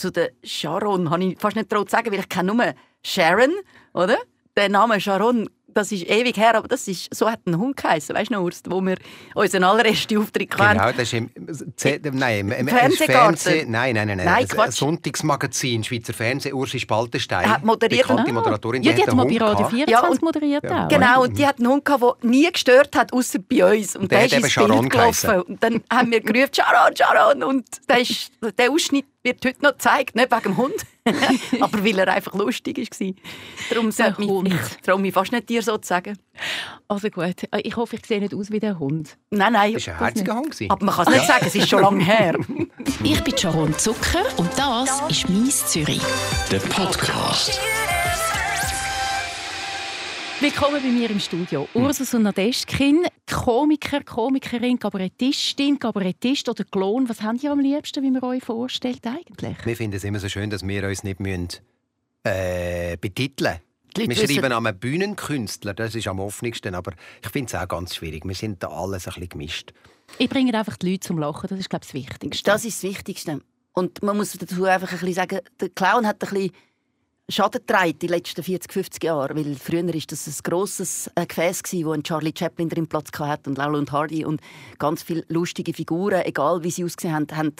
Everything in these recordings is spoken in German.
zu der Sharon habe ich fast nicht traut zu sagen, weil ich kenne nur Sharon, oder? Der Name Sharon das ist ewig her, aber das ist, so hat ein Hund geheißen, weißt du noch, Urs, wo wir unseren allerersten Auftritt hatten. Genau, das ist im, Z nein, im Fernseh, nein, nein, nein, nein, nein ein Sonntagsmagazin, Schweizer Fernsehen, Ursi Spaltenstein, hat moderiert, bekannte Moderatorin, ja, die, hat mal bei Radio 24 ja, und, moderiert ja, auch. Genau, und die hat einen Hund gehabt, der nie gestört hat, außer bei uns. Und, und der, der ist ins Bild gelaufen. Und dann haben wir gerufen, Sharon, Sharon, und der, ist, der Ausschnitt wird heute noch gezeigt, nicht wegen dem Hund, aber weil er einfach lustig war. Darum sollte ich, ich traue mich fast nicht dir so zu sagen. Also gut, ich hoffe, ich sehe nicht aus wie der Hund. Nein, nein. Das war ein herziger Hund. Aber man kann es nicht sagen, es ist schon lange her. ich bin Sharon Zucker und das ist «Mies Zürich». Der Podcast. Willkommen bei mir im Studio. Ursus und Nadeschkin, Komiker, Komikerin, Kabarettistin, Kabarettist oder Klon. Was habt ihr am liebsten, wie man euch vorstellt eigentlich? Wir finden es immer so schön, dass wir uns nicht müssen, äh, betiteln müssen. Wir schreiben am Bühnenkünstler, das ist am offensten, aber ich finde es auch ganz schwierig. Wir sind da alles ein bisschen gemischt. Ich bringe einfach die Leute zum Lachen, das ist glaube ich das Wichtigste. Das ist das Wichtigste. Und man muss dazu einfach ein bisschen sagen, der Clown hat ein bisschen Schaden getragen die letzten 40, 50 Jahre. Weil früher war das ein grosses äh, Gefäß, wo ein Charlie Chaplin drin Platz hatte und und Hardy und ganz viele lustige Figuren, egal wie sie ausgesehen haben, haben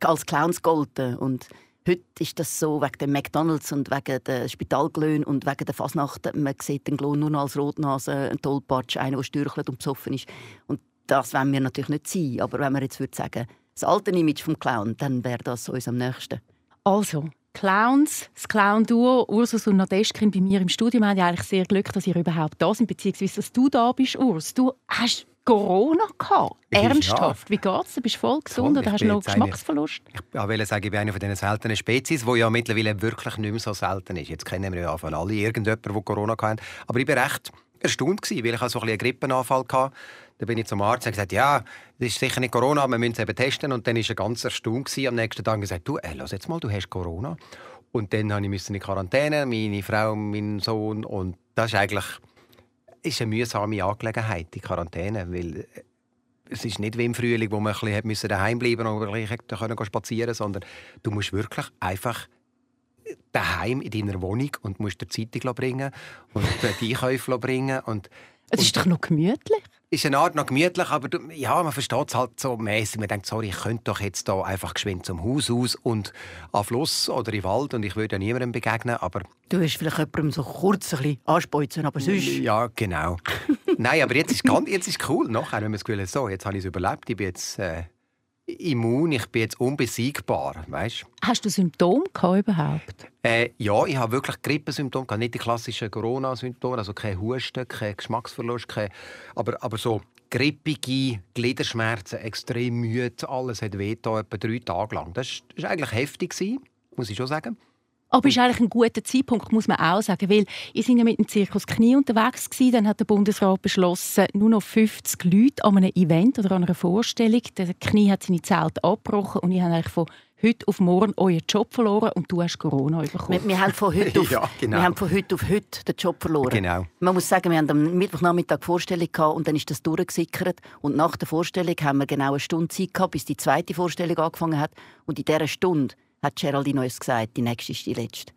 als Clowns gegolten. Und heute ist das so wegen dem McDonalds und wegen der Spitalglöhn und wegen der Fasnacht. Man sieht den Glon nur noch als Rotnase, ein Tollpatsch, einer, der stürchelt und besoffen ist. Und das wollen wir natürlich nicht sein. Aber wenn wir jetzt würde sagen, das alte Image vom Clown, dann wäre das uns am nächsten. Also, Clowns, das Clown-Duo, Ursus und Nadeschkin bei mir im Studio. Wir haben ja eigentlich sehr Glück, dass ihr überhaupt da sind, beziehungsweise dass du da bist, Urs. Du hast Corona gehabt. Ernsthaft. Ja. Wie geht's? Du bist voll gesund Voll. oder hast du noch Geschmacksverlust? Eine, ich will sagen, ich bin eine von diesen seltenen Spezies, die ja mittlerweile wirklich nicht mehr so selten ist. Jetzt kennen wir ja von alle irgendjemanden, der Corona hatte. Aber ich war recht erstaunt, weil ich so ein einen Grippenanfall hatte dann bin ich zum Arzt und gesagt, ja, das ist sicher nicht Corona, wir müssen es eben testen. Und dann war er ganz erstaunt am nächsten Tag und gesagt, du, ey, lass jetzt mal, du hast Corona. Und dann musste ich in Quarantäne, meine Frau, mein Sohn. Und das ist eigentlich ist eine mühsame Angelegenheit, die Quarantäne, weil äh, es ist nicht wie im Frühling, wo man ein bisschen daheim bleiben und ein bisschen spazieren sondern du musst wirklich einfach daheim in deiner Wohnung und musst dir Zeitung bringen und die Einkäufe bringen und es ist doch noch gemütlich ist eine Art noch gemütlich, aber ja, man versteht es halt so mäßig. Man denkt, sorry, ich könnte doch jetzt da einfach geschwind zum Haus aus und an Fluss oder in Wald und ich würde ja niemandem begegnen, aber... Du hast vielleicht jemandem so kurz ein bisschen anspeuzen, aber sonst... Ja, genau. Nein, aber jetzt ist es jetzt ist cool, nachher, wenn man das Gefühl hat, so, jetzt habe ich es überlebt, ich bin jetzt... Äh, immun, ich bin jetzt unbesiegbar, weißt? Hast du Symptome überhaupt? Äh, ja, ich habe wirklich Grippesymptome, nicht die klassischen Corona-Symptome, also kein Husten, kein Geschmacksverlust, kein, aber, aber so grippige Gliederschmerzen, extrem müde, alles hat weh etwa drei Tage lang. Das war eigentlich heftig, muss ich schon sagen. Aber es ist eigentlich ein guter Zeitpunkt, muss man auch sagen, weil ich sind ja mit dem Zirkus Knie unterwegs gewesen. Dann hat der Bundesrat beschlossen, nur noch 50 Leute an einem Event oder an einer Vorstellung. Der Knie hat seine Zelt abgebrochen und ich habe eigentlich von heute auf morgen euren Job verloren und du hast Corona bekommen. Wir, wir haben, von heute auf, ja, genau. wir haben von heute auf heute den Job verloren. Genau. Man muss sagen, wir haben am Mittwochnachmittag Vorstellung gehabt und dann ist das durchgesickert und nach der Vorstellung haben wir genau eine Stunde Zeit gehabt, bis die zweite Vorstellung angefangen hat und in dieser Stunde hat Geraldine uns gesagt, die nächste ist die letzte.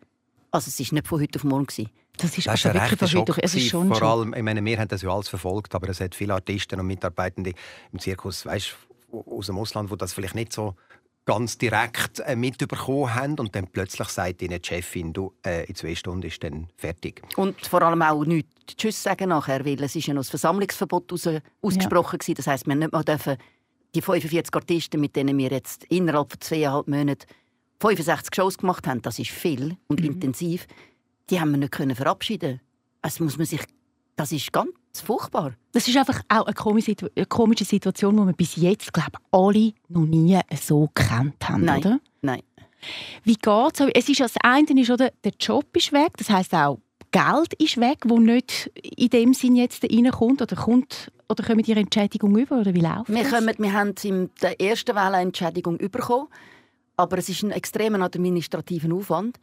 Also es war nicht von heute auf morgen. Gewesen. Das ist, das ist also wirklich von heute auf es ist schon Vor allem, ich meine, wir haben das ja alles verfolgt, aber es hat viele Artisten und Mitarbeitende im Zirkus, weißt, aus dem Ausland, die das vielleicht nicht so ganz direkt äh, mitbekommen haben und dann plötzlich sagt ihnen die Chefin, du, äh, in zwei Stunden ist dann fertig. Und vor allem auch nicht Tschüss sagen nachher, weil es ist ja noch das Versammlungsverbot aus, ausgesprochen ja. Das heißt, wir nicht mal dürfen die 45 Artisten, mit denen wir jetzt innerhalb von zweieinhalb Monaten 65 Shows gemacht haben, das ist viel und mhm. intensiv, die haben wir nicht können verabschieden. Also muss man sich, das ist ganz furchtbar. Das ist einfach auch eine komische, Situation, die wir bis jetzt, glaube ich, alle noch nie so gekannt haben, Nein. oder? Nein. Wie geht es? Es ist das eine ist, oder, der Job ist weg, das heißt auch Geld ist weg, wo nicht in dem Sinn jetzt reinkommt oder kommt oder kommen die Entschädigung über oder wie läuft wir, kommen, wir haben in der ersten Welle eine Entschädigung bekommen aber es ist ein extremer administrativer Aufwand.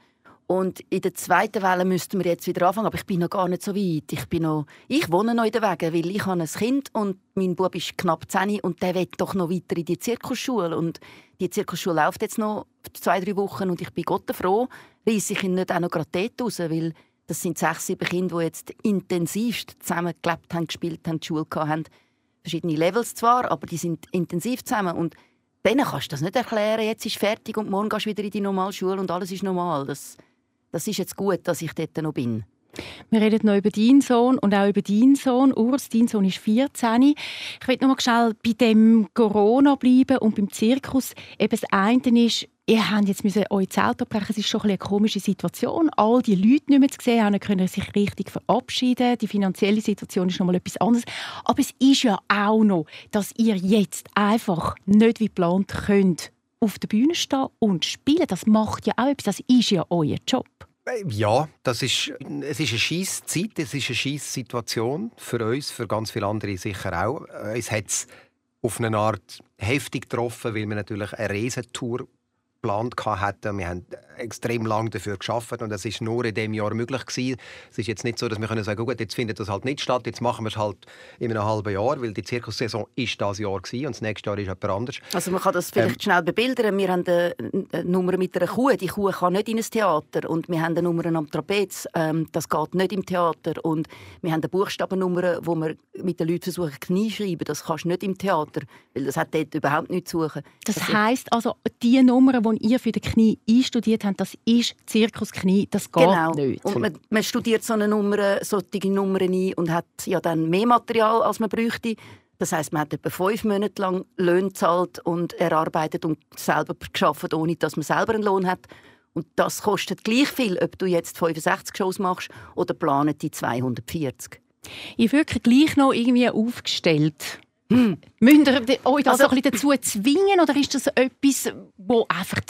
Und in der zweiten Welle müssten wir jetzt wieder anfangen, aber ich bin noch gar nicht so weit. Ich, bin noch, ich wohne noch in den Wegen, weil ich habe ein Kind und mein Bub ist knapp 10 und der will doch noch weiter in die Zirkusschule. Und die Zirkusschule läuft jetzt noch zwei, drei Wochen und ich bin Gott froh, reiße ich ihn nicht auch noch gerade dort raus, weil das sind sechs, sieben Kinder, die jetzt intensivst zusammen gelebt haben, gespielt haben, die Schule haben. Verschiedene Levels zwar, aber die sind intensiv zusammen und denen kannst du das nicht erklären, jetzt ist fertig und morgen gehst du wieder in die normale Schule und alles ist normal. Das, das ist jetzt gut, dass ich dort noch bin. Wir reden noch über deinen Sohn und auch über deinen Sohn. Urs, dein Sohn ist 14. Ich will noch mal schnell bei dem Corona bleiben und beim Zirkus. Eben das eine ist, ihr habt jetzt müssen euer Zelt abbrechen. Es ist schon ein eine komische Situation. All die Leute nicht mehr zu sehen, haben können sich richtig verabschieden. Die finanzielle Situation ist noch mal etwas anderes. Aber es ist ja auch noch, dass ihr jetzt einfach nicht wie geplant könnt auf der Bühne stehen und spielen. Das macht ja auch etwas. Das ist ja euer Job. Ja, das ist, es ist eine Scheisszeit, es ist eine Scheissituation für uns, für ganz viele andere sicher auch. Es hat es auf eine Art heftig getroffen, weil wir natürlich eine Riesentour geplant hatten. Wir haben extrem lange dafür geschafft und das ist nur in diesem Jahr möglich gewesen. Es ist jetzt nicht so, dass wir können sagen, gut, jetzt findet das halt nicht statt, jetzt machen wir es halt in einem halben Jahr, weil die Zirkussaison ist das Jahr gewesen und das nächste Jahr ist jemand anders. Also man kann das vielleicht ähm, schnell bebildern. Wir haben eine, Nummer mit einer Kuh. Die Kuh kann nicht in ein Theater und wir haben eine Nummer am Trapez. Ähm, das geht nicht im Theater und wir haben eine Buchstabennummer, wo wir mit den Leuten versuchen Knie schreiben. Das kannst du nicht im Theater, weil das hat dort überhaupt nichts zu suchen. Das also, heisst also, die Nummer, die ihr für die Knie einstudiert habt, das ist Zirkusknie, das geht genau. nicht. Und man, man, studiert so eine Nummer, solche Nummern ein und hat ja dann mehr Material, als man bräuchte. Das heißt, man hat etwa fünf Monate lang Löhne gezahlt und erarbeitet und selber geschafft, ohne dass man selber einen Lohn hat. Und das kostet gleich viel, ob du jetzt 65 Shows machst oder planen die 240. Ich wirklich gleich noch irgendwie aufgestellt. Hm. Müsst ihr euch das also, so ein bisschen dazu zwingen oder ist das etwas, wo einfach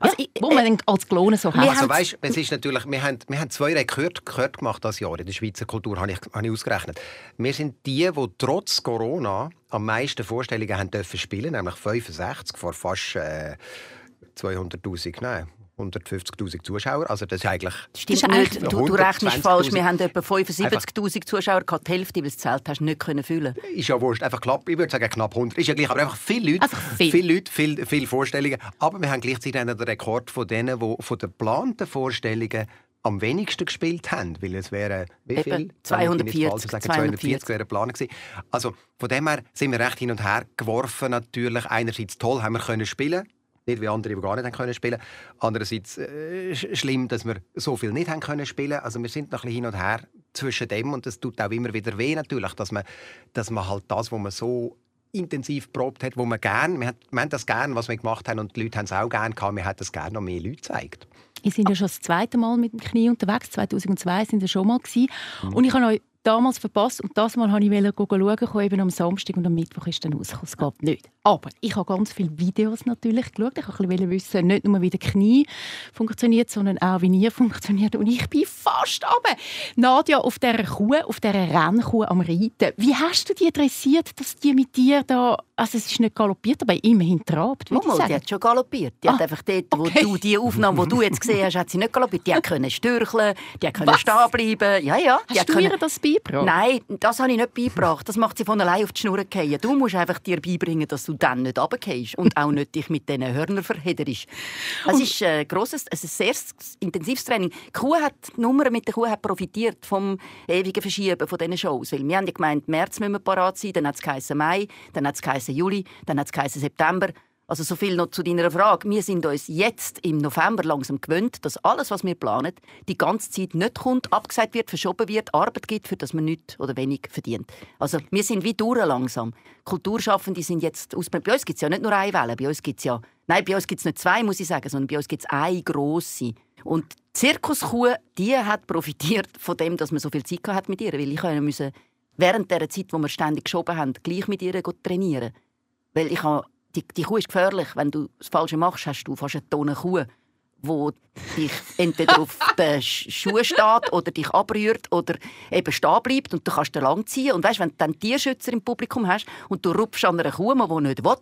also, ja, wo man äh, als Klone so hat. Also, weißt, es ist natürlich, wir, haben, wir haben zwei Rekorde gehört gemacht das Jahr in der Schweizer Kultur, habe ich, habe ich ausgerechnet. Wir sind die, die trotz Corona am meisten Vorstellungen haben dürfen spielen, nämlich 65 vor fast äh, 200'000, nein, 150'000 Zuschauer. Also das ist eigentlich... Stimmt das ist nicht. Du, du rechnest falsch. Wir haben etwa 75'000 Zuschauer gehabt. Die Hälfte, weil das Zelt hast du nicht können füllen Ist ja wurscht. Einfach knapp, ich würde sagen knapp 100. Ist ja gleich, aber einfach viele Leute, viel. viele Leute, viele, viele Vorstellungen. Aber wir haben gleichzeitig den Rekord von denen, die von den geplanten Vorstellungen am wenigsten gespielt haben, weil es wäre wie viel? 240. Sagen, 240 wäre Plan gewesen. Also von dem her sind wir recht hin und her geworfen natürlich. Einerseits toll, haben wir können spielen nicht wie andere, die gar nicht können spielen Andererseits äh, schlimm, dass wir so viel nicht haben können spielen Also wir sind noch ein bisschen hin und her zwischen dem und das tut auch immer wieder weh natürlich, dass man, dass man halt das, was man so intensiv probt hat, wo man gern, wir, wir haben das gern, was wir gemacht haben und die Leute haben es auch gern gehabt, wir hätten das gerne noch mehr Leute gezeigt. Ich sind ja schon das zweite Mal mit dem Knie unterwegs. 2002 sind wir schon mal gewesen. Mhm. Und ich habe euch damals verpasst und das Mal wollte ich schauen, eben am Samstag und am Mittwoch ist dann rausgekommen. Es geht nicht. Aber ich habe ganz viele Videos natürlich geschaut. Ich wollte wissen, nicht nur wie der Knie funktioniert, sondern auch wie ihr funktioniert. Und ich bin fast runter. Nadja, auf dieser Kuh, auf dieser Rennkuh am Reiten. Wie hast du die dressiert, dass die mit dir da... Also es ist nicht galoppiert, aber immerhin trabt, Mama, die hat schon galoppiert. Die ah, hat einfach dort, wo okay. du die Aufnahme, die du jetzt gesehen hast, hat sie nicht galoppiert. Die können stürcheln, die können stehen bleiben. Ja, ja. Hast du können... ihr das beigebracht? Nein, das habe ich nicht beigebracht. Das macht sie von allein auf die Schnur fallen. Du musst einfach dir beibringen, dass du dann nicht runterfällst und auch nicht dich mit diesen Hörnern verhedderst. Es ist ein grosses, ein sehr intensives Training. Die Kuh hat, die Nummer mit der Kuh hat profitiert vom ewigen Verschieben von diesen Shows. Weil wir haben gemeint, März müssen wir parat sein, dann hat es Mai, dann hat es Juli, dann hat es September. Also so viel noch zu deiner Frage. Wir sind uns jetzt im November langsam gewöhnt, dass alles, was wir planen, die ganze Zeit nicht kommt, abgesagt wird, verschoben wird, Arbeit gibt, für das man nichts oder wenig verdient. Also wir sind wie durch langsam. Kulturschaffende sind jetzt aus. Bei uns gibt es ja nicht nur eine Welle, bei uns gibt ja Nein, bei uns gibt es nicht zwei, muss ich sagen, sondern bei uns gibt es eine grosse. Und die Zirkuskuh, die hat profitiert von dem, dass man so viel Zeit hat mit ihr, weil ich musste während der Zeit, wo wir ständig geschoben haben, gleich mit ihr trainieren. Weil ich habe die, die Kuh ist gefährlich. Wenn du das Falsche machst, hast du fast eine Tonne Kuh, wo dich entweder auf den Schuh steht oder dich abrührt oder eben stehen bleibt und du kannst den lang ziehen. Und weißt, wenn du dann Tierschützer im Publikum hast und du rupfst an einer Kuh, die nicht will,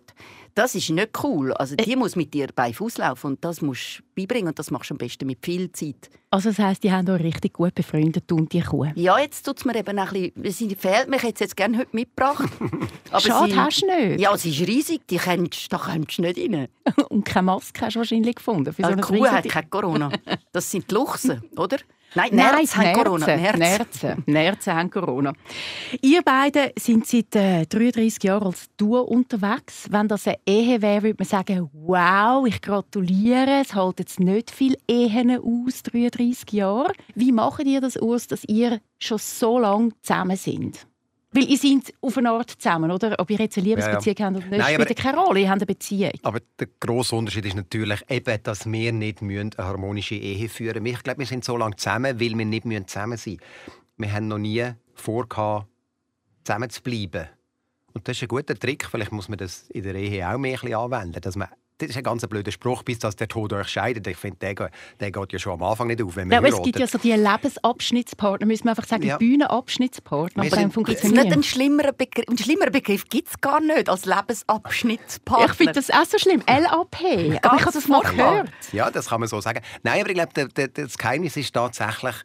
das ist nicht cool. Also die muss mit dir bei Fuß laufen und das musst beibringen und das machst du am besten mit viel Zeit. Also das heisst, die haben euch richtig gut befreundet und die Kuh. Ja, jetzt tut es mir eben ein bisschen, sie fehlt mir, ich hätte jetzt gerne heute mitgebracht. Aber Schade, sie, hast du nicht. Ja, sie ist riesig, die kennst, da kommst du nicht rein. und keine Maske hast du wahrscheinlich gefunden. Für so eine Kuh hat keine Corona. Das sind die Luchsen, oder? Nein, Nerz haben Corona. Nerzen. Nerzen haben Corona. Ihr beide sind seit äh, 33 Jahren als Duo unterwegs. Wenn das eine Ehe wäre, würde man sagen, wow, ich gratuliere. Es hält jetzt nicht viele Ehen aus, 33 Jahre. Wie macht ihr das aus, dass ihr schon so lange zusammen sind? Weil ihr seid auf eine Art zusammen, oder? Ob ihr jetzt eine Liebesbeziehung ja, ja. habt oder nicht, spielt keine Rolle. Ihr habt eine Beziehung. Aber der grosse Unterschied ist natürlich eben, dass wir nicht eine harmonische Ehe führen müssen. Ich glaube, wir sind so lange zusammen, weil wir nicht zusammen sein müssen. Wir haben noch nie vor, zusammen zu bleiben. Und das ist ein guter Trick. Vielleicht muss man das in der Ehe auch mehr anwenden, dass man das ist ein ganz blöder Spruch, bis dass der Tod euch scheidet. Ich finde, der, der geht ja schon am Anfang nicht auf, wenn man ja, Es gibt ja so die Lebensabschnittspartner, müssen wir einfach sagen, ja. Bühnenabschnittspartner. Aber dann funktioniert es nicht. Ein schlimmerer Begriff, Begriff gibt es gar nicht als Lebensabschnittspartner. Ich finde das auch so schlimm, LAP. aber ich habe das mal gehört. Ja, das kann man so sagen. Nein, aber ich glaube, das Geheimnis ist tatsächlich,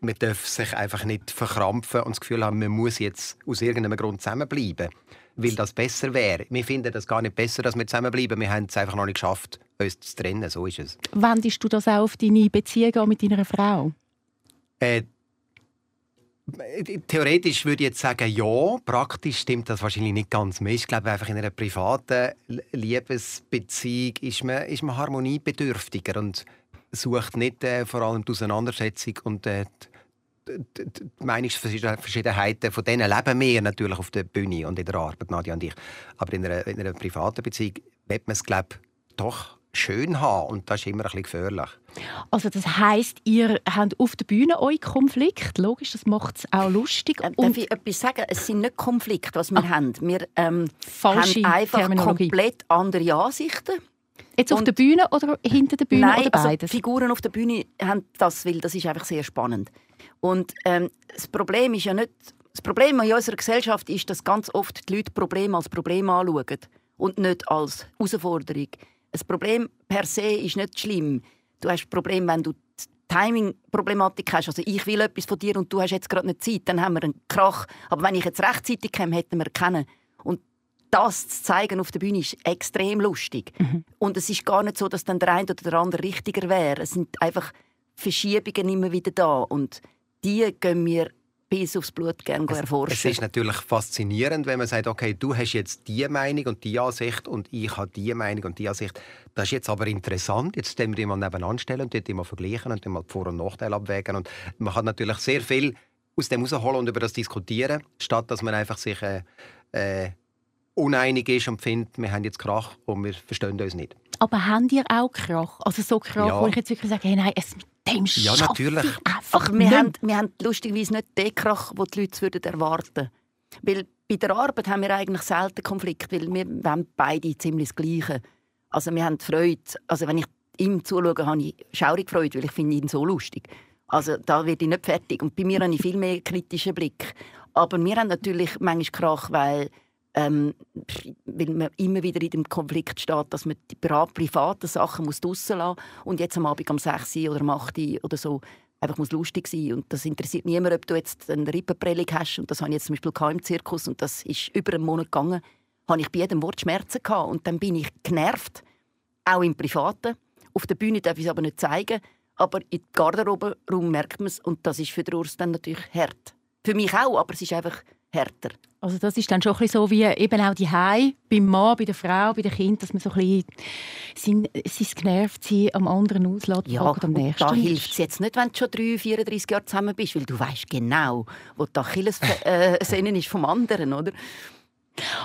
man darf sich einfach nicht verkrampfen und das Gefühl haben, man muss jetzt aus irgendeinem Grund zusammenbleiben weil das besser wäre. Wir finden das gar nicht besser, dass wir zusammenbleiben. Wir haben es einfach noch nicht geschafft, uns zu trennen. So ist es. Wendest du das auch auf deine Beziehung mit deiner Frau? Äh, Theoretisch würde ich jetzt sagen, ja. Praktisch stimmt das wahrscheinlich nicht ganz mehr. Ich glaube, einfach in einer privaten Liebesbeziehung ist man, ist man harmoniebedürftiger und sucht nicht äh, vor allem die Auseinandersetzung und äh, die Meinungsverschiedenheiten von denen leben wir natürlich auf der Bühne und in der Arbeit, Nadja und ich. Aber in einer, in einer privaten Beziehung wird man es, glaube doch schön haben und das ist immer ein bisschen gefährlich. Also das heisst, ihr habt auf der Bühne euch Konflikt, logisch, das macht es auch lustig. Äh, darf ich etwas sagen? Es sind nicht Konflikte, was wir ah. haben. Wir ähm, haben einfach komplett andere Ansichten. Jetzt auf und, der Bühne oder hinter der Bühne nein, oder beides? Also Figuren auf der Bühne haben das, weil das ist einfach sehr spannend. Und ähm, das Problem ist ja nicht, das Problem in unserer Gesellschaft ist, dass ganz oft die Leute Probleme als Problem anschauen und nicht als Herausforderung. Ein Problem per se ist nicht schlimm. Du hast ein Problem, wenn du Timing-Problematik hast. Also ich will etwas von dir und du hast jetzt gerade nicht Zeit, dann haben wir einen Krach. Aber wenn ich jetzt rechtzeitig komme, hätten wir kennen. Und das zu zeigen auf der Bühne ist extrem lustig. Mhm. Und es ist gar nicht so, dass dann der eine oder der andere richtiger wäre. Es sind einfach Verschiebungen immer wieder da. Und die gehen wir bis aufs Blut gerne es, erforschen. Es ist natürlich faszinierend, wenn man sagt, okay, du hast jetzt die Meinung und die Ansicht und ich habe die Meinung und die Ansicht. Das ist jetzt aber interessant. Jetzt stellen wir die mal nebeneinander stellen und dort immer vergleichen und dann mal Vor- und Nachteile abwägen. Und man kann natürlich sehr viel aus dem herausholen und über das diskutieren, statt dass man einfach sich äh, äh, uneinig ist und findet, wir haben jetzt Krach und wir verstehen uns nicht. Aber habt ihr auch Krach? Also so Krach, ja. wo ich jetzt wirklich sage, hey, nein, es mit dem Ja, natürlich. Einfach wir, haben, wir haben lustigerweise nicht den Krach, den die Leute würden erwarten würden. bei der Arbeit haben wir eigentlich selten Konflikt, weil wir, haben beide ziemlich das Gleiche. Also wir haben Freude. Also wenn ich ihm zuschaue, habe ich schaurig Freude, weil ich finde ihn so lustig. Also da werde ich nicht fertig. Und bei mir habe ich viel mehr kritischen Blick. Aber wir haben natürlich manchmal Krach, weil ähm, weil man immer wieder in dem Konflikt steht, dass man die privaten Sachen muss draussen lassen muss. Und jetzt am Abend um 6 Uhr oder um 8 Uhr oder so einfach muss lustig sein. Und das interessiert niemand, ob du jetzt eine Rippenprellung hast. Und das habe ich jetzt zum Beispiel im Zirkus. Und das ist über einen Monat gegangen, habe ich bei jedem Wort Schmerzen gehabt. Und dann bin ich genervt, auch im Privaten. Auf der Bühne darf ich es aber nicht zeigen, aber im Garderobenraum merkt man es und das ist für den Urs dann natürlich hart. Für mich auch, aber es ist einfach härter. Also das ist dann schon ein so wie eben auch die Hai beim Mann, bei der Frau, bei den Kindern, dass man so ein bisschen sein genervt sein am anderen auslässt ja, am nächsten. da hilft es jetzt nicht, wenn du schon 3, 34 Jahre zusammen bist, weil du weißt genau, wo die Achillessehne äh, ist vom anderen, oder?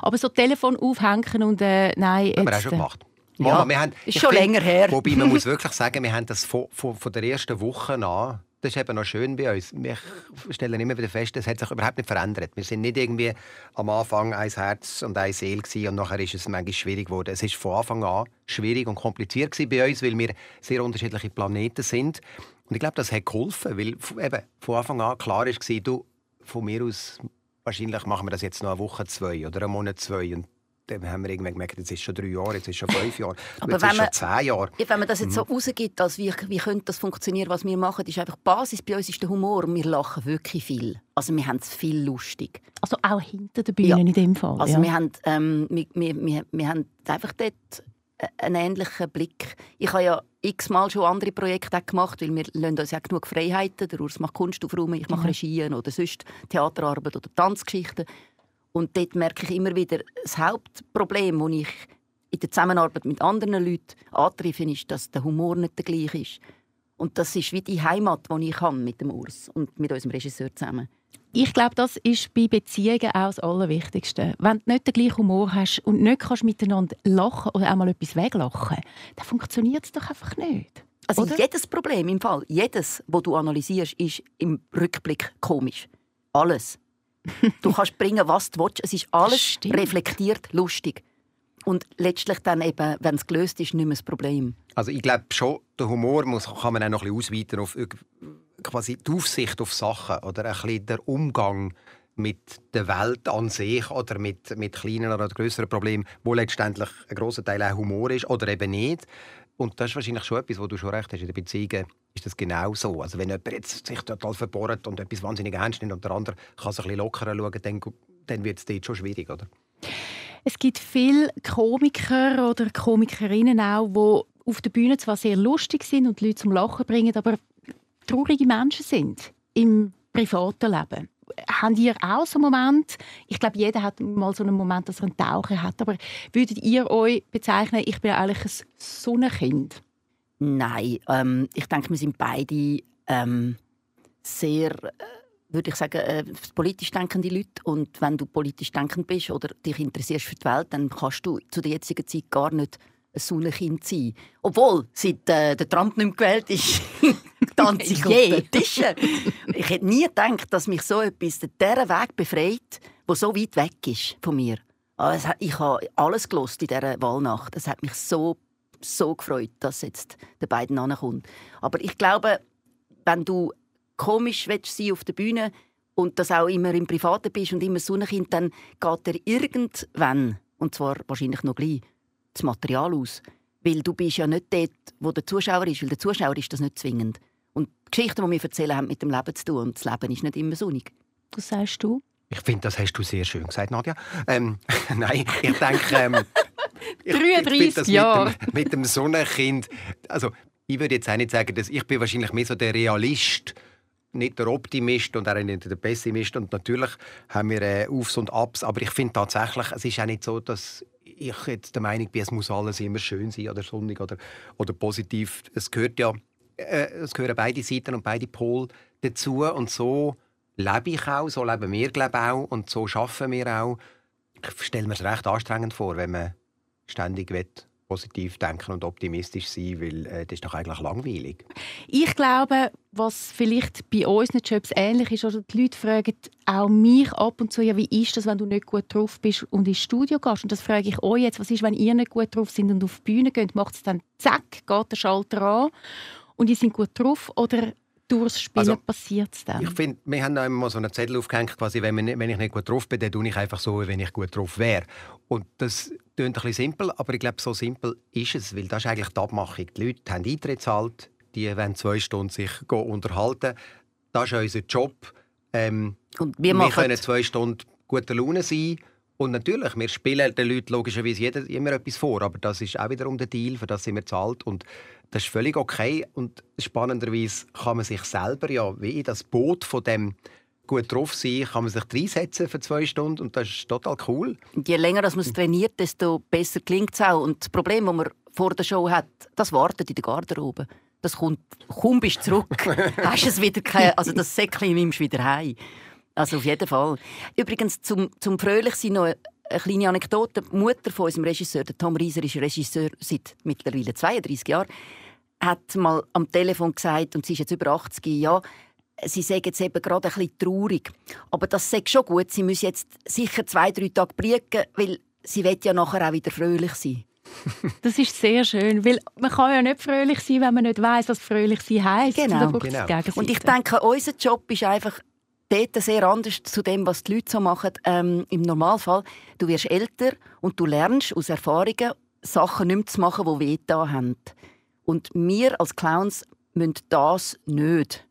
Aber so Telefon aufhängen und äh, nein... Haben wir auch schon gemacht. Ja, wir haben, ist schon länger her. Wobei man muss wirklich sagen, wir haben das von, von, von der ersten Woche an das ist eben noch schön bei uns. Wir stellen immer wieder fest, es hat sich überhaupt nicht verändert. Wir sind nicht irgendwie am Anfang ein Herz und eine Seele und nachher ist es manchmal schwierig geworden. Es ist von Anfang an schwierig und kompliziert bei uns, weil wir sehr unterschiedliche Planeten sind. Und ich glaube, das hat geholfen, weil eben von Anfang an klar war, du, von mir aus, wahrscheinlich machen wir das jetzt noch eine Woche, zwei oder einen Monat, zwei. Und dann haben wir irgendwann gemerkt, jetzt ist schon drei Jahre, jetzt ist schon fünf Jahre, Aber jetzt wenn ist schon man- zehn Jahre. Ja, wenn man das jetzt so rausgibt, als wie, wie könnte das funktionieren, was wir machen, ist einfach die Basis bei uns ist der Humor. Wir lachen wirklich viel. Also wir haben es viel lustig. Also auch hinter der Bühne Ja. in dem Fall. Also ja. wir, haben, ähm, wir, wir, wir, wir haben einfach dort einen ähnlichen Blick. Ich habe ja x-mal schon andere Projekte gemacht, weil wir lassen uns ja genug Freiheiten. Der Urs macht Kunstaufräumen, ich mache Mhm. Regien oder sonst Theaterarbeit oder Tanzgeschichten. Und dort merke ich immer wieder, das Hauptproblem, das ich in der Zusammenarbeit mit anderen Leuten antreffe, ist, dass der Humor nicht der gleiche ist. Und das ist wie die Heimat, die ich habe mit dem Urs und mit unserem Regisseur zusammen. Ich glaube, das ist bei Beziehungen auch das Allerwichtigste. Wenn du nicht den gleichen Humor hast und nicht kannst miteinander lachen oder auch mal etwas weglachen, dann funktioniert es doch einfach nicht. Also Oder? jedes Problem im Fall, jedes, wo du analysierst, ist im Rückblick komisch. Alles. du kannst bringen, was du willst. Es ist alles Stimmt. reflektiert, lustig. Und letztlich dann eben, wenn es gelöst ist, nicht mehr das Problem. Also ich glaube schon, der Humor muss, kann man auch noch ein bisschen ausweiten auf quasi die Aufsicht auf Sachen oder ein bisschen der Umgang mit der Welt an sich oder mit, mit kleinen oder größeren Problemen, wo letztendlich ein großer Teil auch Humor ist oder eben nicht. Und das ist wahrscheinlich schon etwas, wo du schon recht hast. In den Beziehungen ist das genau so. Also wenn jemand jetzt sich total verbohrt und etwas wahnsinnig ernst nimmt und der andere kann so ein bisschen lockerer schauen, dann, dann wird es dort schon schwierig, oder? Es gibt viele Komiker oder Komikerinnen auch, die auf der Bühne zwar sehr lustig sind und Leute zum Lachen bringen, aber traurige Menschen sind im privaten Leben. Habt ihr auch so einen Moment? Ich glaube, jeder hat mal so einen Moment, dass er einen Taucher hat. Aber würdet ihr euch bezeichnen, ich bin eigentlich ein Sonnenkind? Nein, ähm, ich denke, wir sind beide ähm, sehr, äh, würde ich sagen, äh, politisch denkende Leute. Und wenn du politisch denkend bist oder dich interessierst für die Welt, dann kannst du zu der jetzigen Zeit gar nicht ein Sonnenkind sein. Obwohl, seit äh, der Trump nicht mehr gewählt ist, tanze ich auf Je. den Tischen. Ich hätte nie gedacht, dass mich so etwas, dieser Weg befreit, der so weit weg ist von mir. Hat- Ich habe alles gelost in dieser Wahlnacht. Es hat mich so, so gefreut, dass jetzt der beiden ankommt. Aber ich glaube, wenn du komisch willst sein auf der Bühne und das auch immer im Privaten bist und immer Sonnenkind, dann geht dir irgendwann, und zwar wahrscheinlich noch gleich, das Material aus. Weil du bist ja nicht dort, wo der Zuschauer ist, weil der Zuschauer ist das nicht zwingend. Und die Geschichten, die wir erzählen, haben mit dem Leben zu tun. Und das Leben ist nicht immer sonnig. Was sagst du? Ich finde, das hast du sehr schön gesagt, Nadja. Ähm, nein, ich denke... Ähm, ich- ich 33 finde das Jahre. Mit dem, mit dem Sonnenkind... Also, ich würde jetzt auch nicht sagen, dass ich bin wahrscheinlich mehr so der Realist, nicht der Optimist und auch nicht der Pessimist. Und natürlich haben wir äh, Aufs und Abs. Aber ich finde tatsächlich, es ist auch nicht so, dass ich jetzt der Meinung bin, es muss alles immer schön sein oder sonnig oder, oder positiv. Es gehört ja, äh, es gehören beide Seiten und beide Pole dazu. Und so lebe ich auch, so leben wir glaube ich, auch und so schaffen wir auch. Ich stelle mir es recht anstrengend vor, wenn man ständig will, positiv denken und optimistisch sein, weil äh, das ist doch eigentlich langweilig. Ich glaube, was vielleicht bei unseren Jobs ähnlich ist, oder die Leute fragen auch mich ab und zu, ja, wie ist das, wenn du nicht gut drauf bist und ins Studio gehst? Und das frage ich euch jetzt, was ist, wenn ihr nicht gut drauf sind und auf die Bühne geht, macht es dann zack, geht der Schalter an und ihr seid gut drauf oder durchs Spielen Also, passiert es dann? Ich finde, wir haben immer mal so einen Zettel aufgehängt, quasi, wenn, wir nicht, wenn ich nicht gut drauf bin, dann tue ich einfach so, wie wenn ich gut drauf wäre. Und das klingt ein bisschen simpel, aber ich glaube, so simpel ist es, weil das ist eigentlich die Abmachung. Die Leute haben Eintritt gezahlt, die wollen zwei Stunden sich go unterhalten. Das ist unser Job. Ähm, Und wir wir können zwei Stunden guter Laune sein. Und natürlich, wir spielen den Leuten logischerweise jeder, immer etwas vor, aber das ist auch wiederum der Deal, für das sind wir zahlt. Und das ist völlig okay. Und spannenderweise kann man sich selber ja wie in das Boot von dem gut drauf sein, kann man sich reinsetzen für zwei Stunden und das ist total cool. Und je länger das man es trainiert, desto besser klingt es auch. Und das Problem, das man vor der Show hat, das wartet in der Garderobe. Das kommt, kaum bist du zurück, hast es wieder keine, also das Säckchen nimmst du wieder heim. Also auf jeden Fall. Übrigens, zum, zum Fröhlichsein noch eine kleine Anekdote. Die Mutter von unserem Regisseur, der Tom Rieser, ist Regisseur seit mittlerweile 32 Jahren, hat mal am Telefon gesagt, und sie ist jetzt über 80, ja, sie sagen jetzt eben gerade ein bisschen traurig. Aber das sagt schon gut. Sie müssen jetzt sicher zwei, drei Tage briegen, weil sie will ja nachher auch wieder fröhlich sein. Das ist sehr schön, weil man kann ja nicht fröhlich sein, wenn man nicht weiß, was fröhlich sein heisst. Genau, genau. Und ich denke, unser Job ist einfach, dort sehr anders zu dem, was die Leute so machen. Ähm, Im Normalfall, du wirst älter und du lernst aus Erfahrungen, Sachen nicht mehr zu machen, die weh haben. Und wir als Clowns müssen das nicht.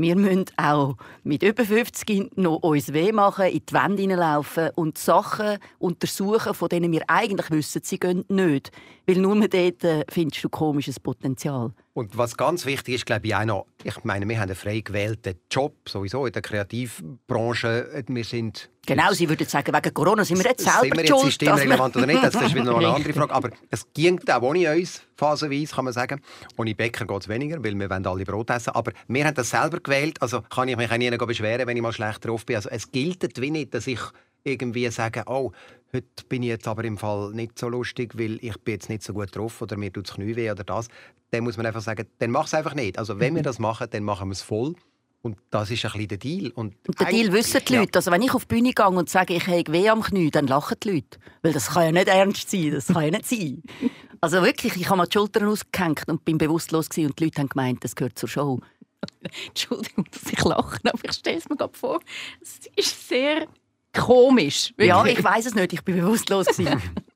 Wir müssen auch mit über 50 noch uns weh machen, in die Wände hineinlaufen und Sachen untersuchen, von denen wir eigentlich wissen, sie gehen nicht. Weil nur dort äh, findest du komisches Potenzial. Und was ganz wichtig ist, glaube ich, auch noch, ich meine, wir haben einen frei gewählten Job, sowieso in der Kreativbranche. Wir sind... Genau, Sie würden sagen, wegen Corona sind wir jetzt selber Sind wir jetzt systemrelevant oder nicht? Das ist wieder noch eine andere Frage. Aber es ging auch ohne uns, phasenweise, kann man sagen. Ohne Bäcker geht es weniger, weil wir wollen alle Brot essen. Aber wir haben das selber gewählt, also kann ich mich auch nie beschweren, wenn ich mal schlecht drauf bin. Also es gilt wie nicht, dass ich irgendwie sage, oh, heute bin ich jetzt aber im Fall nicht so lustig, weil ich bin jetzt nicht so gut drauf oder mir tut das Knie weh oder das dann muss man einfach sagen, dann mach es einfach nicht. Also wenn wir mhm. das machen, dann machen wir es voll. Und das ist ein bisschen der Deal. Und, und der Deal wissen die Leute. Ja. Also wenn ich auf die Bühne gehe und sage, ich habe weh am Knie, dann lachen die Leute. Weil das kann ja nicht ernst sein. Das kann ja nicht sein. Also wirklich, ich habe mir die Schultern ausgehängt und bin bewusstlos gewesen, und die Leute haben gemeint, das gehört zur Show. Entschuldigung, dass ich lache, aber ich stelle es mir gerade vor. Es ist sehr komisch. Wirklich. Ja, ich weiß es nicht. Ich bin bewusstlos gewesen.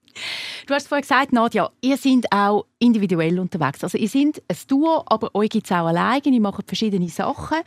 Du hast vorhin gesagt, Nadja, ihr seid auch individuell unterwegs. Also ihr seid ein Duo, aber euch gibt es auch alleine. Ihr macht verschiedene Sachen.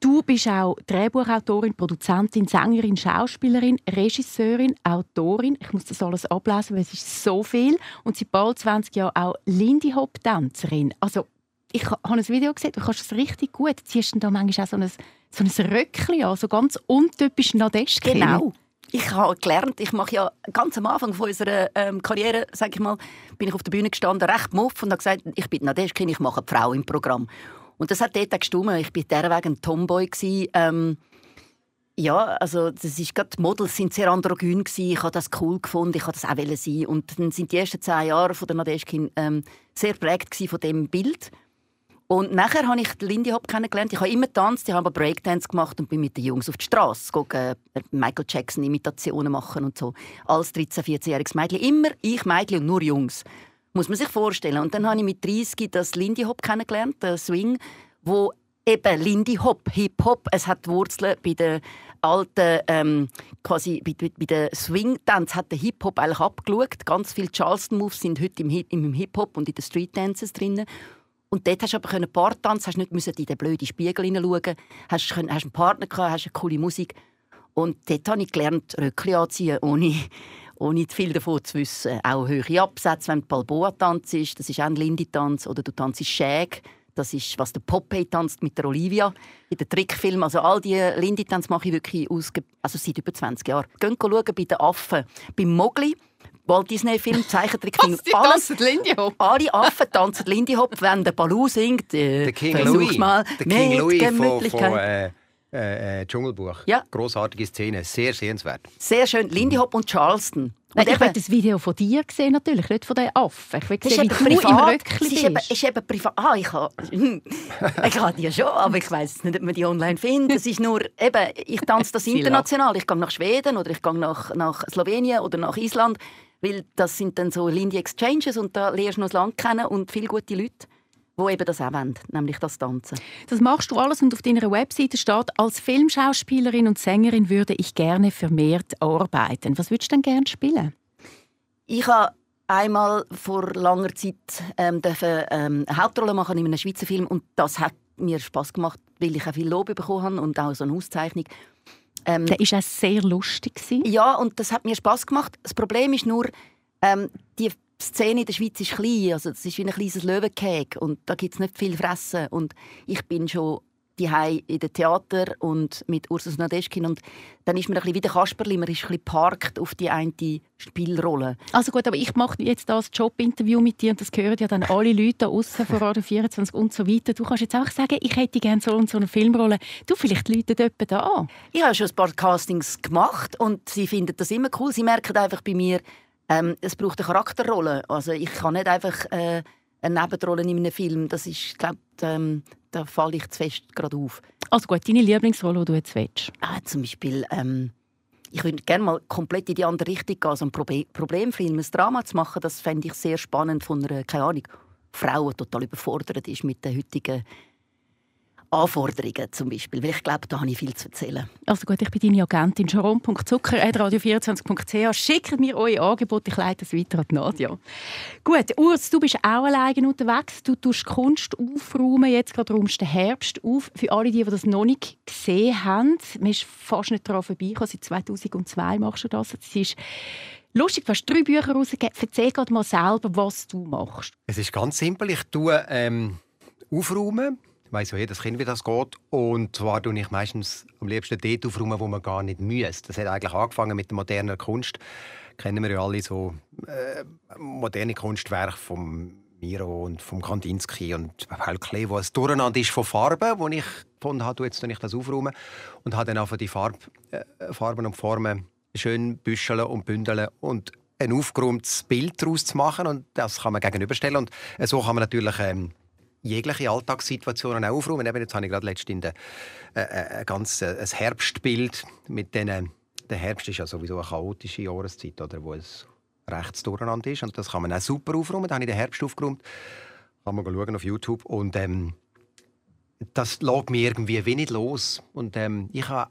Du bist auch Drehbuchautorin, Produzentin, Sängerin, Schauspielerin, Regisseurin, Autorin. Ich muss das alles ablesen, weil es ist so viel. Und seit bald 20 Jahren auch Lindy Hop-Tänzerin. Also ich habe ein Video gesehen, du kannst es richtig gut. Du ziehst da manchmal auch so ein, so ein Röckchen an, so ganz untypisch Nadeshkin. Genau ich habe gelernt, ich mache ja ganz am Anfang von unserer ähm, Karriere, sage ich mal, bin ich auf der Bühne gestanden, recht muff und habe gesagt, ich bin Nadeschkin, ich mache eine Frau im Programm. Und das hat dort auch gestimmt. Ich war Weg ein Tomboy. Ähm, ja, also das ist gerade, die Models sind sehr androgyn gewesen. Ich habe das cool gefunden, ich habe das auch sein. Und dann sind die ersten zehn Jahre von der Nadeschkin ähm, sehr prägt von dem Bild. Und nachher habe ich Lindy Hop kennengelernt. Ich habe immer getanzt, ich habe Breakdance gemacht und bin mit den Jungs auf die Straße gegangen, äh, Michael Jackson Imitationen machen und so. Als 13-, 14-jähriges Mädchen. Immer ich Mädchen und nur Jungs. Muss man sich vorstellen. Und dann habe ich mit 30 das Lindy Hop kennengelernt, der Swing, wo eben Lindy Hop, Hip Hop, es hat Wurzeln bei den alten, ähm, quasi bei, bei, bei den Swing-Dance hat der Hip Hop eigentlich abgeschaut. Ganz viele Charleston Moves sind heute im, im Hip Hop und in den Street Dances drin. Und dort hast du aber tanzen, hast nicht müssen in den blöden Spiegel hineinschauen, hast, hast einen Partner gehabt, hast eine coole Musik. Und dort habe ich gelernt, Röckchen anziehen, ohne, ohne viel davon zu wissen. Auch hohe Absätze, wenn Balboa-Tanz ist, das ist auch ein Lindy-Tanz, oder du tanzt Shag, das ist, was der Popeye tanzt mit der Olivia in den Trickfilmen. Also all diese Lindy-Tanz mache ich wirklich ausge also seit über 20 Jahren. Gehen schauen bei den Affen. Beim Mogli Walt Disney-Film, Zeichentrickfilm. alles, Lindy Hop. Alle Affen tanzen Lindy Hop, wenn der Baloo singt. Äh, der King Louis. Mal der King Louis von, von äh, äh, Dschungelbuch. Ja. Grossartige Szene, sehr sehenswert. Sehr schön. Lindy Hop und Charleston. Und ich habe das Video von dir gesehen, natürlich, nicht von den Affen. Ich will sehen, wie du privat, im Röckchen ist eben, ist eben privat. Ah, ich habe, ich habe die ja schon, aber ich weiß nicht, ob man die online findet. Es ist nur, eben, ich tanze das international. Ich gehe nach Schweden oder ich gehe nach, nach Slowenien oder nach Island. Weil das sind dann so Lindy Exchanges und da lernst du noch das Land kennen und viele gute Leute die eben das auch wollen, nämlich das Tanzen. Das machst du alles und auf deiner Webseite steht, als Filmschauspielerin und Sängerin würde ich gerne vermehrt arbeiten. Was würdest du denn gerne spielen? Ich habe einmal vor langer Zeit ähm, dürfen, ähm, eine Hauptrolle machen in einem Schweizer Film und das hat mir Spaß gemacht, weil ich auch viel Lob bekommen habe und auch so eine Auszeichnung. Ähm, der ist auch sehr lustig. Gewesen. Ja, und das hat mir Spaß gemacht. Das Problem ist nur, ähm, die Szene in der Schweiz ist klein. Also, es ist wie ein kleines Löwenkäg und da gibt es nicht viel Fressen. Und ich bin schon die in dem Theater und mit Ursus Nadeschkin und dann ist man ein bisschen wie der Kasperli, man ist ein bisschen parkt auf die eine Spielrolle. Also gut, aber ich mache jetzt das Jobinterview mit dir und das hören ja dann alle Leute außen vor Radio 24 und so weiter. Du kannst jetzt auch sagen, ich hätte gerne so und so eine Filmrolle. Du, vielleicht Leute dort da an. Ich habe schon ein paar Castings gemacht und sie finden das immer cool. Sie merken einfach bei mir, ähm, es braucht eine Charakterrolle. Also ich kann nicht einfach... Äh, eine Nebenrolle in einem Film, das ist, glaube ähm, da falle ich zu fest gerade auf. Also gut, deine Lieblingsrolle, die du jetzt willst? Ah, zum Beispiel, ähm, ich würde gerne mal komplett in die andere Richtung gehen, so ein Probe Problemfilm, ein Drama zu machen, das fände ich sehr spannend von einer, keine Ahnung, Frau, die total überfordert ist mit der heutigen Anforderungen zum Beispiel, weil ich glaube, da habe ich viel zu erzählen. Also gut, ich bin deine Agentin sharon.zucker.radio24.ch. Schickt mir eure Angebote, ich leite es weiter an Nadja. Gut, Urs, du bist auch alleine unterwegs. Du tust Kunst aufräumen, jetzt gerade räumst den Herbst auf. Für alle, die, die das noch nicht gesehen haben, man ist fast nicht daran vorbeigekommen, seit 2002 machst du das. Es ist Lustig, du hast drei Bücher rausgegeben. Erzähl gerade mal selber, was du machst. Es ist ganz simpel. Ich tue ähm, aufräumen weiß ja jedes Kind, wie das geht. Und zwar tue ich meistens am liebsten dort aufräumen, wo man gar nicht muss. Das hat eigentlich angefangen mit der modernen Kunst. Kennen wir ja alle so äh, moderne Kunstwerke vom Miro und vom Kandinsky und Paul Klee, wo es durcheinander ist von Farben, wo ich gefunden habe, jetzt ich das aufräumen und habe dann einfach die Farb, äh, Farben und Formen schön büscheln und bündeln und ein aufgeräumtes Bild daraus zu machen und das kann man gegenüberstellen und so kann man natürlich ähm, jegliche Alltagssituationen aufräumen. Eben jetzt habe ich gerade letztens ein äh, äh, ganz äh, ein Herbstbild mit denen. Der Herbst ist ja sowieso eine chaotische Jahreszeit, oder, wo es rechts durcheinander ist. Und das kann man auch super aufräumen. Da habe ich den Herbst aufgeräumt. Kann man schauen auf YouTube. Und ähm, das lässt mich irgendwie wenig los. Und ähm, ich habe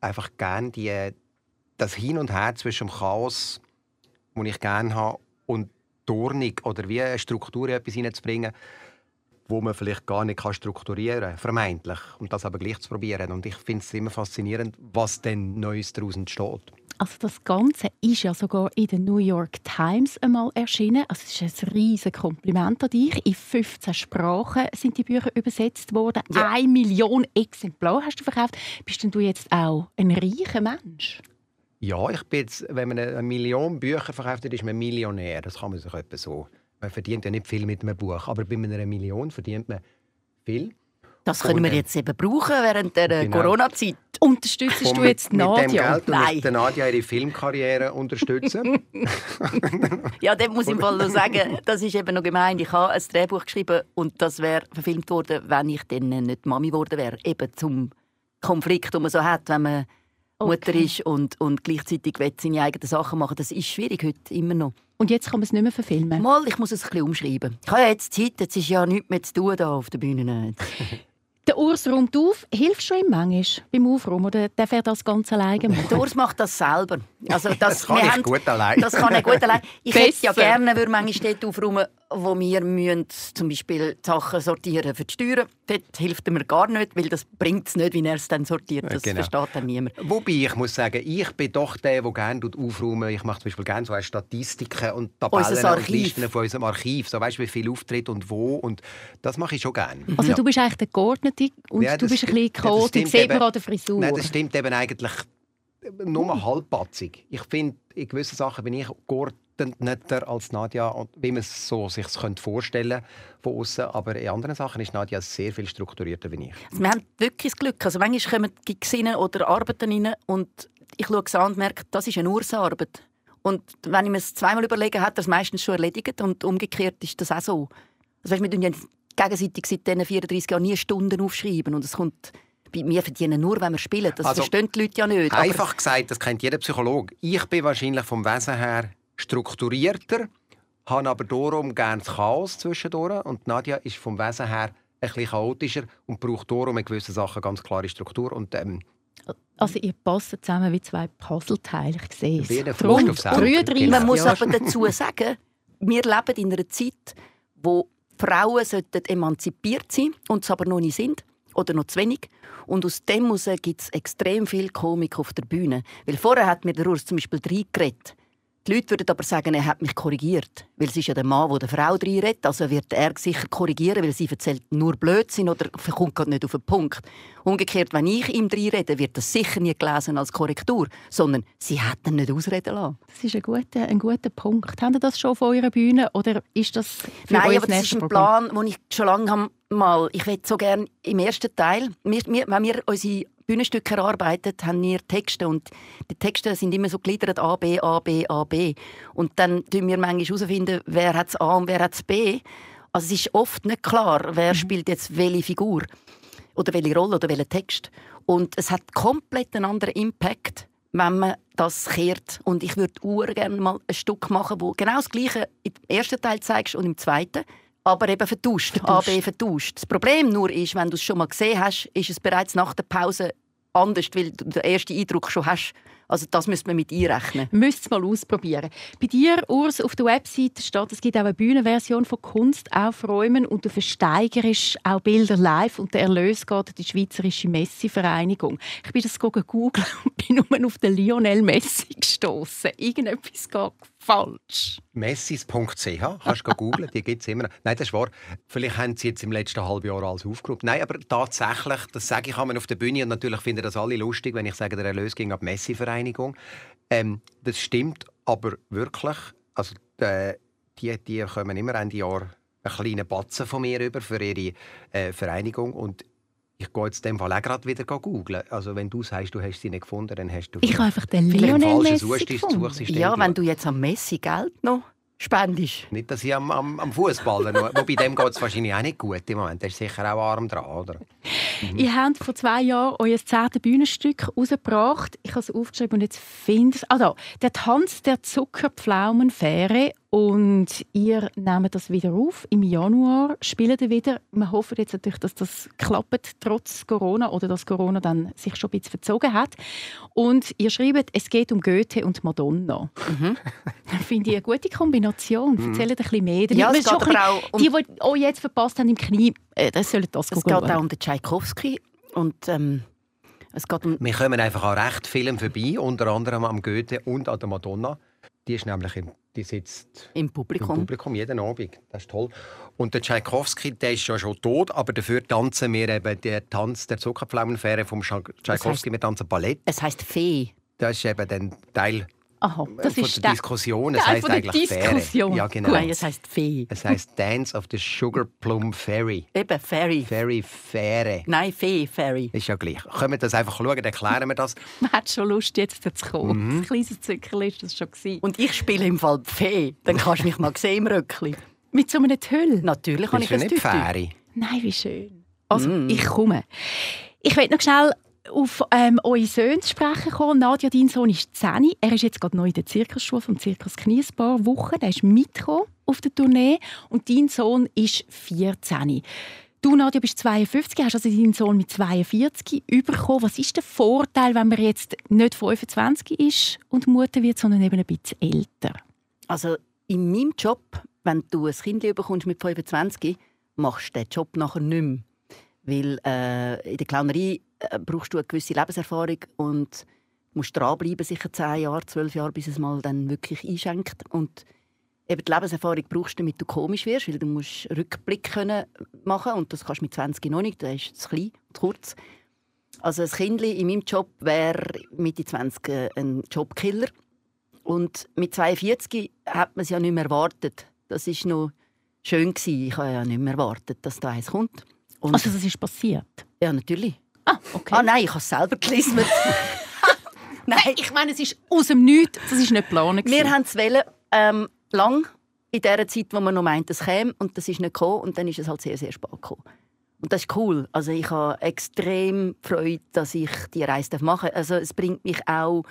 einfach gerne die, das Hin und Her zwischen dem Chaos, das ich gerne habe, und Dornig oder wie eine Struktur in etwas hineinzubringen wo man vielleicht gar nicht strukturieren kann, vermeintlich. Und das aber gleich zu probieren. Und ich finde es immer faszinierend, was denn Neues daraus entsteht. Also das Ganze ist ja sogar in der New York Times einmal erschienen. Also es ist ein riesiges Kompliment an dich. In 15 Sprachen sind die Bücher übersetzt worden. Ja. Eine Million Exemplare hast du verkauft. Bist denn du jetzt auch ein reicher Mensch? Ja, ich bin jetzt, wenn man eine Million Bücher verkauft, ist man Millionär. Das kann man sich etwa so man verdient ja nicht viel mit einem Buch, aber bei einer Million verdient man viel. Das können wir jetzt eben brauchen während der genau. Corona-Zeit. Unterstützt du jetzt Nadja? Mit dem Geld Nein. Nadja ihre Filmkarriere unterstützen. ja, dem muss ich mal noch sagen, das ist eben noch gemein. Ich habe ein Drehbuch geschrieben und das wäre verfilmt worden, wenn ich dann nicht Mami geworden wäre. Eben zum Konflikt, den man so hat, wenn man okay. Mutter ist und, und gleichzeitig will seine eigenen Sachen machen. Das ist schwierig heute immer noch. Und jetzt kann man es nicht mehr verfilmen? Mal, ich muss es ein bisschen umschreiben. Ich habe ja jetzt Zeit, jetzt ist ja nichts mehr zu tun da auf der Bühne. Der Urs räumt auf. Hilfst du ihm manchmal beim Aufräumen oder darf er das ganz alleine machen? Der Urs macht das selber. Also das, das kann ich haben, gut allein. Das kann er gut allein. Ich Besser. hätte ja gerne, würde manchmal dort aufräumen, wo wir müssen, zum Beispiel Sachen sortieren für die Steuern. Dort hilft mir gar nicht, weil das bringt es nicht, wie er es dann sortiert. Das genau. versteht dann niemand. Wobei ich muss sagen, ich bin doch der, der gerne aufräumen Ich mache zum Beispiel gerne so Statistiken und Tabellen und Listen von unserem Archiv. So weißt du, wie viel auftritt und wo. Und das mache ich schon gerne. Also ja. du bist eigentlich der Geordnete und ja, du bist ein bisschen chaotisch. Ja, sieht man an der Frisur. Nein, das stimmt eben eigentlich nur halbpatzig. Ich finde, in gewissen Sachen bin ich geordneter als Nadja, wie man es so sich vorstellen von außen. Aber in anderen Sachen ist Nadja sehr viel strukturierter wie ich. Also wir haben wirklich das Glück. Also manchmal kommen Gesinnen oder Arbeiten rein und ich schaue es an und merke, das ist eine Ursarbeit. Und wenn ich mir es zweimal überlege, hat er es meistens schon erledigt und umgekehrt ist das auch so. Also wir tun ja gegenseitig seit diesen 34 Jahren nie Stunden aufschreiben und es kommt wir verdienen nur, wenn wir spielen. Das also, verstehen die Leute ja nicht. Einfach gesagt, das kennt jeder Psychologe. Ich bin wahrscheinlich vom Wesen her strukturierter, habe aber darum gerne das Chaos zwischendurch. Und Nadja ist vom Wesen her ein bisschen chaotischer und braucht darum in gewissen Sachen ganz klare Struktur. Und, ähm, also ihr passt zusammen wie zwei Puzzleteile, ich sehe es. Drum, genau. Man muss aber dazu sagen, wir leben in einer Zeit, wo Frauen emanzipiert sein sollten und es aber noch nicht sind oder noch zu wenig. Und aus dem gibt es extrem viel Komik auf der Bühne. Weil vorher hat mir der Urs zum Beispiel reingeredet. Die Leute würden aber sagen, er hat mich korrigiert. Weil es ist ja der Mann, der der Frau reinredet. Also wird er sicher korrigieren, weil sie erzählt nur Blödsinn oder kommt gerade nicht auf den Punkt. Umgekehrt, wenn ich ihm reinrede, wird das sicher nie gelesen als Korrektur, sondern sie hat ihn nicht ausreden lassen. Das ist ein guter, ein guter Punkt. Haben Sie das schon auf eurer Bühne oder ist das für Nein, aber das ist ein Plan, den ich schon lange mal, ich will so gerne im ersten Teil, wir, wir, wenn wir unsere Bühnenstücke erarbeitet, haben wir Texte und die Texte sind immer so gliedert A, B, A, B, A, B. Und dann tun wir manchmal herausfinden, wer hat A und wer hat B. Also es ist oft nicht klar, wer mhm. spielt jetzt welche Figur oder welche Rolle oder welchen Text. Und es hat komplett einen anderen Impact, wenn man das kehrt. Und ich würde gerne mal ein Stück machen, wo genau das Gleiche im ersten Teil zeigst und im zweiten aber eben vertauscht. Vertauscht. AB vertauscht. Das Problem nur ist, wenn du es schon mal gesehen hast, ist es bereits nach der Pause anders, weil du den ersten Eindruck schon hast. Also das müsste man mit einrechnen. Müsst es mal ausprobieren. Bei dir, Urs, auf der Webseite steht, es gibt auch eine Bühnenversion von Kunst aufräumen und du versteigerst auch Bilder live und der Erlös geht an die Schweizerische Messi-Vereinigung. Ich bin das googeln und bin nur auf den Lionel Messi gestoßen. Irgendetwas geht falsch. Messis.ch, kannst du googeln, die gibt es immer. noch. Nein, das ist wahr. Vielleicht haben sie jetzt im letzten halben Jahr alles aufgerufen. Nein, aber tatsächlich, das sage ich einmal auf der Bühne und natürlich finden das alle lustig, wenn ich sage, der Erlös ging die Messi-Vereinigung. Ähm, das stimmt aber wirklich. Also, äh, die, die kommen immer Ende Jahr einen kleinen Batzen von mir über für ihre äh, Vereinigung und ich gehe jetzt in dem Fall auch gerade wieder googeln. Also wenn du sagst, du hast sie nicht gefunden, dann hast du Ich habe einfach den Lionel Messi gefunden. Ja, wenn du jetzt am Messi Geld noch spendest. Nicht, dass ich am, am, am Fußball Wobei dem geht es wahrscheinlich auch nicht gut im Moment. Der ist sicher auch arm dran, oder? Ihr habt vor zwei Jahren euer zehntes Bühnenstück rausgebracht. Ich habe es aufgeschrieben und jetzt finde ich es. Ah, da. Der Tanz der Zuckerpflaumenfähre. Und ihr nehmt das wieder auf. Im Januar spielt ihr wieder. Wir hoffen jetzt natürlich, dass das klappt, trotz Corona oder dass Corona dann sich schon ein bisschen verzogen hat. Und ihr schreibt, es geht um Goethe und Madonna. Finde ich eine gute Kombination. Erzählt ein bisschen mehr. Ja, wir es schon geht bisschen- auch um- Die, die euch jetzt verpasst haben im Knie, äh, das sollen das Es geht auch um den Tchaikovsky und ähm, es geht um Wir kommen einfach an recht vielen vorbei, unter anderem am Goethe und an der Madonna. Die ist nämlich im, die sitzt im im Publikum. Publikum jeden Abend. Das ist toll. Und der Tchaikovsky, der ist ja schon tot, aber dafür tanzen wir eben den Tanz der Zuckerpflaumenfähre vom Tchaikovsky. Wir tanzen Ballett. Es heißt Fee. Das ist eben dann Teil Aha, äh, das von ist der Diskussion. Es der eigentlich Diskussion. Fähre. Ja, genau. Nein, es heißt Fee. Es heisst Dance of the Sugar Plum Fairy. Eben Fairy. Fairy Fähre. Nein, Fee, Fairy. Ist ja gleich. Können wir das einfach schauen, dann erklären wir das. Man hat schon Lust, jetzt zu kommen. Mhm. Ein kleines Zückerl ist das schon. Gewesen. Und ich spiele im Fall Fee. Dann kannst du mich mal sehen im Röckli. Mit so einem Tüll. Natürlich habe Bist ich du ein nicht. Fähre? Nein, wie schön. Also, Mm. ich komme. Ich will noch schnell auf ähm, eure Söhne zu sprechen kommen. Nadja, dein Sohn ist 10. Er ist jetzt gerade neu in der Zirkusschule vom Zirkus Knie ein paar Wochen. Er ist mitgekommen auf der Tournee. Und dein Sohn ist 14. Du, Nadja, bist 52, hast also deinen Sohn mit 42 bekommen. Was ist der Vorteil, wenn man jetzt nicht 25 ist und Mutter wird, sondern eben ein bisschen älter? Also in meinem Job, wenn du ein Kind bekommst mit 25, machst du den Job nachher nicht mehr. Weil äh, in der Clownerie äh, brauchst du eine gewisse Lebenserfahrung und musst dranbleiben, sicher 10 Jahre, 12 Jahre, bis es mal dann wirklich einschenkt. Und eben die Lebenserfahrung brauchst du, damit du komisch wirst, weil du musst Rückblick können machen und das kannst du mit 20 noch nicht, das ist zu klein, zu kurz. Also ein Kind in meinem Job wäre Mitte 20 äh, ein Jobkiller. Und mit 42 hat man es ja nicht mehr erwartet. Das ist noch schön gewesen. Ich habe ja nicht mehr erwartet, dass da eins kommt. Und Also, das ist passiert. ja, natürlich. Ah, okay. Ah nein, ich habe es selber gelesen. nein, Ich meine, es ist aus dem Nichts, das ist nicht geplant. wir haben es ähm, lang in der Zeit, wo man noch meint, es käme und das ist nicht gekommen und dann ist es halt sehr, sehr spät gekommen. Und das ist cool. Also ich habe extrem Freude, dass ich die Reise machen darf. Also es bringt mich auch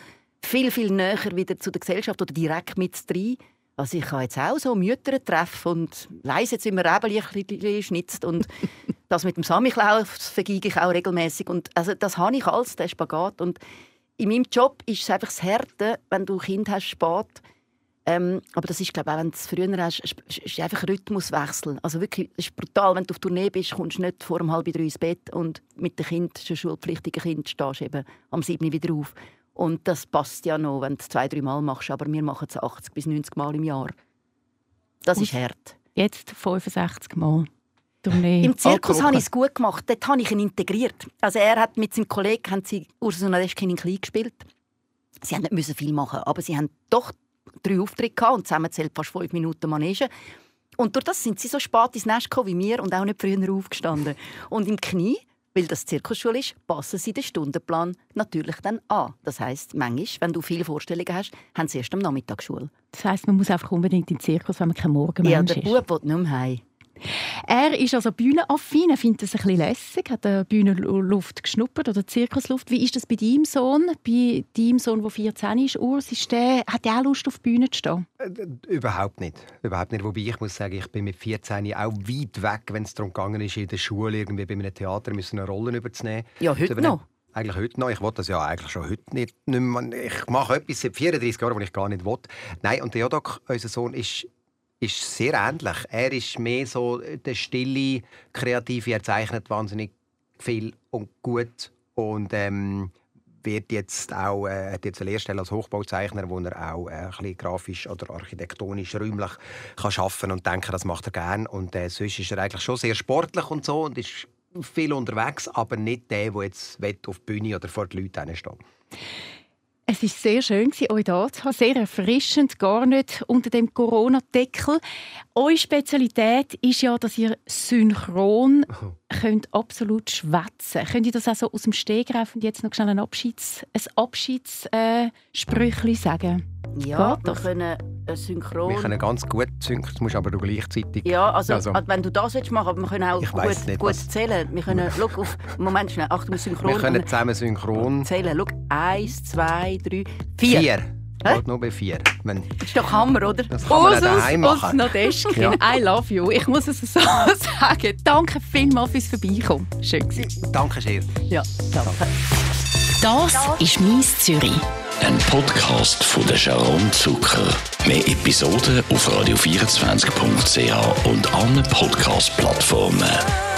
viel, viel näher wieder zu der Gesellschaft oder direkt mit rein. Also ich habe jetzt auch so Mütter treffen und leise jetzt immer bisschen schnitzt und das mit dem Samichlaus vergeige ich auch regelmäßig und also das habe ich alles, der Spagat und in meinem Job ist es einfach das Härte, wenn du ein Kind hast, spät. Ähm, aber das ist, glaube ich, auch wenn du es früher hast, ist ist einfach Rhythmuswechsel. Also wirklich, es ist brutal, wenn du auf Tournee bist, kommst du nicht vor um halb drei ins Bett und mit dem Kind, dem schulpflichtigen Kind, stehst du eben am 7. Uhr wieder auf. Und das passt ja noch, wenn du es zwei, drei Mal machst, aber wir machen es 80 bis 90 Mal im Jahr. Das Und- ist hart. Jetzt 65 Mal. Tournee Im Zirkus habe ich es gut gemacht. Dort habe ich ihn integriert. Also er hat mit seinem Kollegen haben sie Ursula Reschkin in Klein gespielt. Sie haben nicht müssen viel machen, aber sie haben doch drei Auftritte gehabt und zusammen zählt fast fünf Minuten Manege. Und durch das sind sie so spät ins Nest gekommen wie wir und auch nicht früher aufgestanden. Und im Knie, weil das Zirkusschule ist, passen sie den Stundenplan natürlich dann an. Das heisst, manchmal, wenn du viele Vorstellungen hast, haben sie erst am Nachmittag Schule. Das heisst, man muss einfach unbedingt in den Zirkus, wenn man kein Ja, Morgenmensch der ist. Bub will nicht mehr heim. Er ist also bühnenaffin, er findet das ein bisschen lässig, hat die Bühnenluft geschnuppert oder Zirkusluft. Wie ist das bei deinem Sohn? Bei deinem Sohn, der 14 ist, Urs, ist der, hat er auch Lust, auf die Bühne zu stehen? Äh, überhaupt nicht. Überhaupt nicht. Wobei ich muss sagen, ich bin mit 14 auch weit weg, wenn es darum gegangen ist, in der Schule irgendwie bei einem Theater müssen eine Rolle überzunehmen. Ja, heute noch. Eigentlich heute noch. Ich wollte das ja eigentlich schon heute nicht. nicht mehr. Ich mache etwas seit 34 Jahren, was ich gar nicht will. Nein, und der Jodok, unser Sohn, ist ist sehr ähnlich. Er ist mehr so der stille, kreative. Er zeichnet wahnsinnig viel und gut und ähm, wird jetzt auch äh, hat jetzt eine Lehrstelle als Hochbauzeichner, wo er auch äh, ein bisschen grafisch oder architektonisch räumlich kann schaffen und denken, das macht er gern. Und äh, sonst ist er eigentlich schon sehr sportlich und so und ist viel unterwegs, aber nicht der, der jetzt auf die Bühne oder vor den Leuten steht. Es war sehr schön, euch hier zu haben. Sehr erfrischend, gar nicht unter dem Corona-Deckel. Eure Spezialität ist ja, dass ihr synchron könnt absolut schwätzen könnt. ihr das auch so aus dem Stegreif und jetzt noch schnell ein Abschieds, ein Abschiedssprüchli äh, sagen? Ja, wir können äh, synchron... Wir können ganz gut synchron, das musst aber du gleichzeitig... Ja, also, also. wenn du das willst machen, aber wir können auch gut, nicht, gut zählen. Wir können, schau auf, Moment schnell, Achtung, synchron... Wir können zusammen synchron... Zählen, schau, eins, zwei, drei, vier. Vier. Geht nur bei vier. Wenn das ist doch Hammer, oder? Das kann man daheim machen. Nadeschkin, ja. I love you. Ich muss es so sagen. Danke vielmals fürs Vorbeikommen. Schön gewesen. Danke sehr. Ja, danke. Das ist «Mies Zürich». Ein Podcast von der Sharon Zucker. Mehr Episoden auf radio24.ch und allen Podcast-Plattformen.